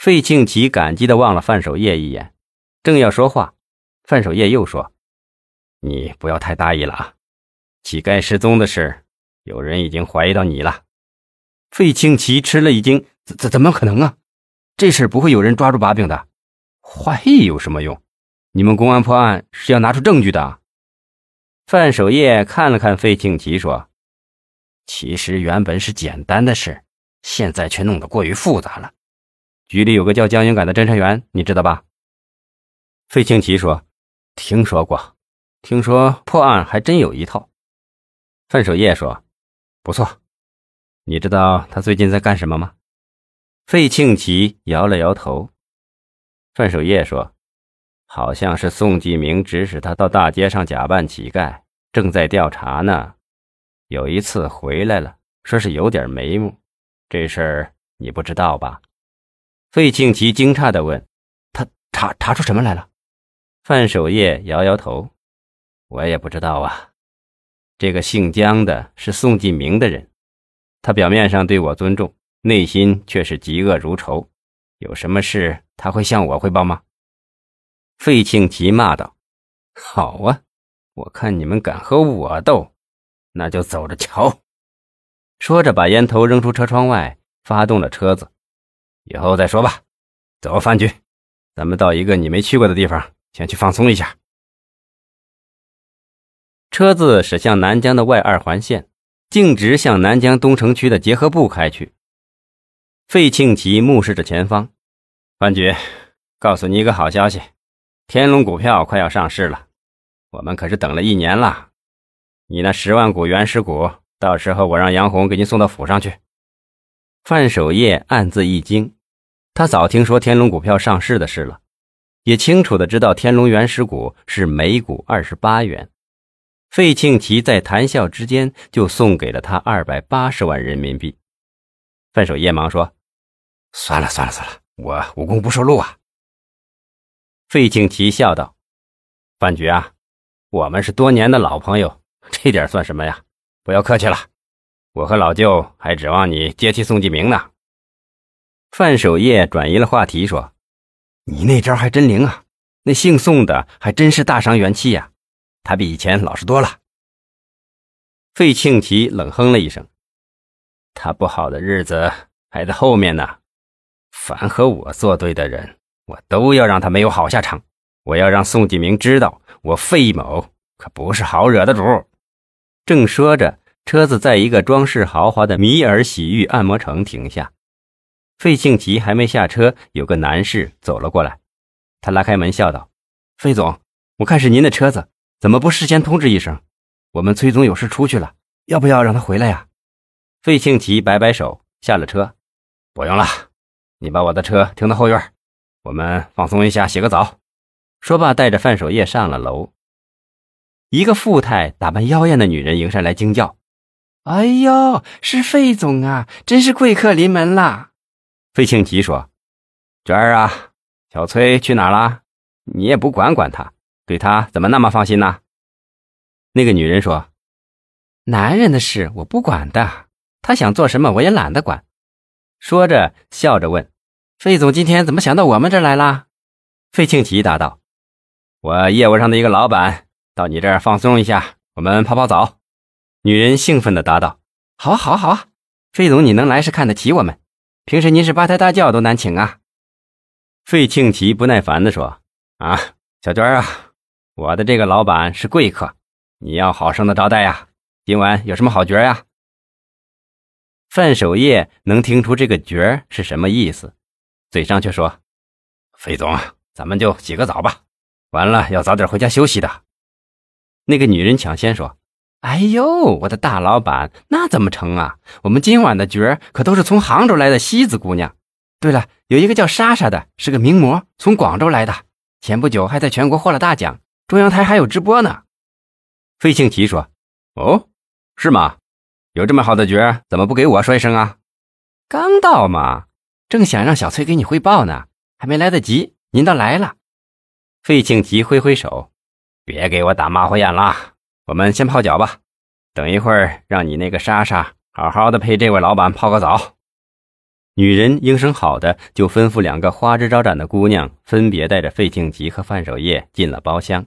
费庆奇感激的望了范守业一眼，正要说话，范守业又说：“你不要太大意了啊！乞丐失踪的事，有人已经怀疑到你了。”费庆奇吃了一惊：“怎怎怎么可能啊？这事不会有人抓住把柄的，怀疑有什么用？你们公安破案是要拿出证据的。”范守业看了看费庆奇，说：“其实原本是简单的事，现在却弄得过于复杂了。局里有个叫江云感的侦查员，你知道吧？”费庆奇说：“听说过，听说破案还真有一套。”范守业说：“不错。你知道他最近在干什么吗？”费庆奇摇了摇头。范守业说。好像是宋继明指使他到大街上假扮乞丐，正在调查呢。有一次回来了，说是有点眉目。这事儿你不知道吧？费庆奇惊诧地问：“他查查出什么来了？”范守业摇摇头：“我也不知道啊。这个姓江的是宋继明的人，他表面上对我尊重，内心却是嫉恶如仇。有什么事他会向我汇报吗？”费庆奇骂道：“好啊，我看你们敢和我斗，那就走着瞧。”说着，把烟头扔出车窗外，发动了车子。以后再说吧。走，范局，咱们到一个你没去过的地方，先去放松一下。车子驶向南江的外二环线，径直向南江东城区的结合部开去。费庆奇目视着前方，范局，告诉你一个好消息。天龙股票快要上市了，我们可是等了一年了。你那十万股原始股，到时候我让杨红给你送到府上去。范守业暗自一惊，他早听说天龙股票上市的事了，也清楚的知道天龙原始股是每股二十八元。费庆奇在谈笑之间就送给了他二百八十万人民币。范守业忙说：“算了算了算了，我无功不受禄啊。”费庆奇笑道：“范局啊，我们是多年的老朋友，这点算什么呀？不要客气了，我和老舅还指望你接替宋继明呢。”范守业转移了话题说：“你那招还真灵啊！那姓宋的还真是大伤元气呀，他比以前老实多了。”费庆奇冷哼了一声：“他不好的日子还在后面呢。凡和我作对的人。”我都要让他没有好下场！我要让宋继明知道，我费某可不是好惹的主。正说着，车子在一个装饰豪华的米尔洗浴按摩城停下。费庆奇还没下车，有个男士走了过来。他拉开门，笑道：“费总，我看是您的车子，怎么不事先通知一声？我们崔总有事出去了，要不要让他回来呀？”费庆奇摆摆手，下了车：“不用了，你把我的车停到后院。”我们放松一下，洗个澡。说罢，带着范守业上了楼。一个富态、打扮妖艳的女人迎上来，惊叫：“哎呦，是费总啊！真是贵客临门啦！”费庆吉说：“娟儿啊，小崔去哪了？你也不管管他，对他怎么那么放心呢？”那个女人说：“男人的事我不管的，他想做什么我也懒得管。”说着，笑着问。费总今天怎么想到我们这儿来了？费庆吉答道：“我业务上的一个老板到你这儿放松一下，我们泡泡澡。”女人兴奋地答道：“好啊，好啊，好啊！费总你能来是看得起我们，平时您是八抬大轿都难请啊。”费庆奇不耐烦地说：“啊，小娟啊，我的这个老板是贵客，你要好生的招待呀。今晚有什么好角呀？”范守业能听出这个角是什么意思。嘴上却说：“费总，咱们就洗个澡吧，完了要早点回家休息的。”那个女人抢先说：“哎呦，我的大老板，那怎么成啊？我们今晚的角儿可都是从杭州来的西子姑娘。对了，有一个叫莎莎的，是个名模，从广州来的，前不久还在全国获了大奖，中央台还有直播呢。”费庆奇说：“哦，是吗？有这么好的角儿，怎么不给我说一声啊？刚到嘛。”正想让小崔给你汇报呢，还没来得及，您倒来了。费庆奇挥挥手，别给我打马虎眼了，我们先泡脚吧。等一会儿让你那个莎莎好好的陪这位老板泡个澡。女人应声好的，就吩咐两个花枝招展的姑娘，分别带着费庆吉和范守业进了包厢。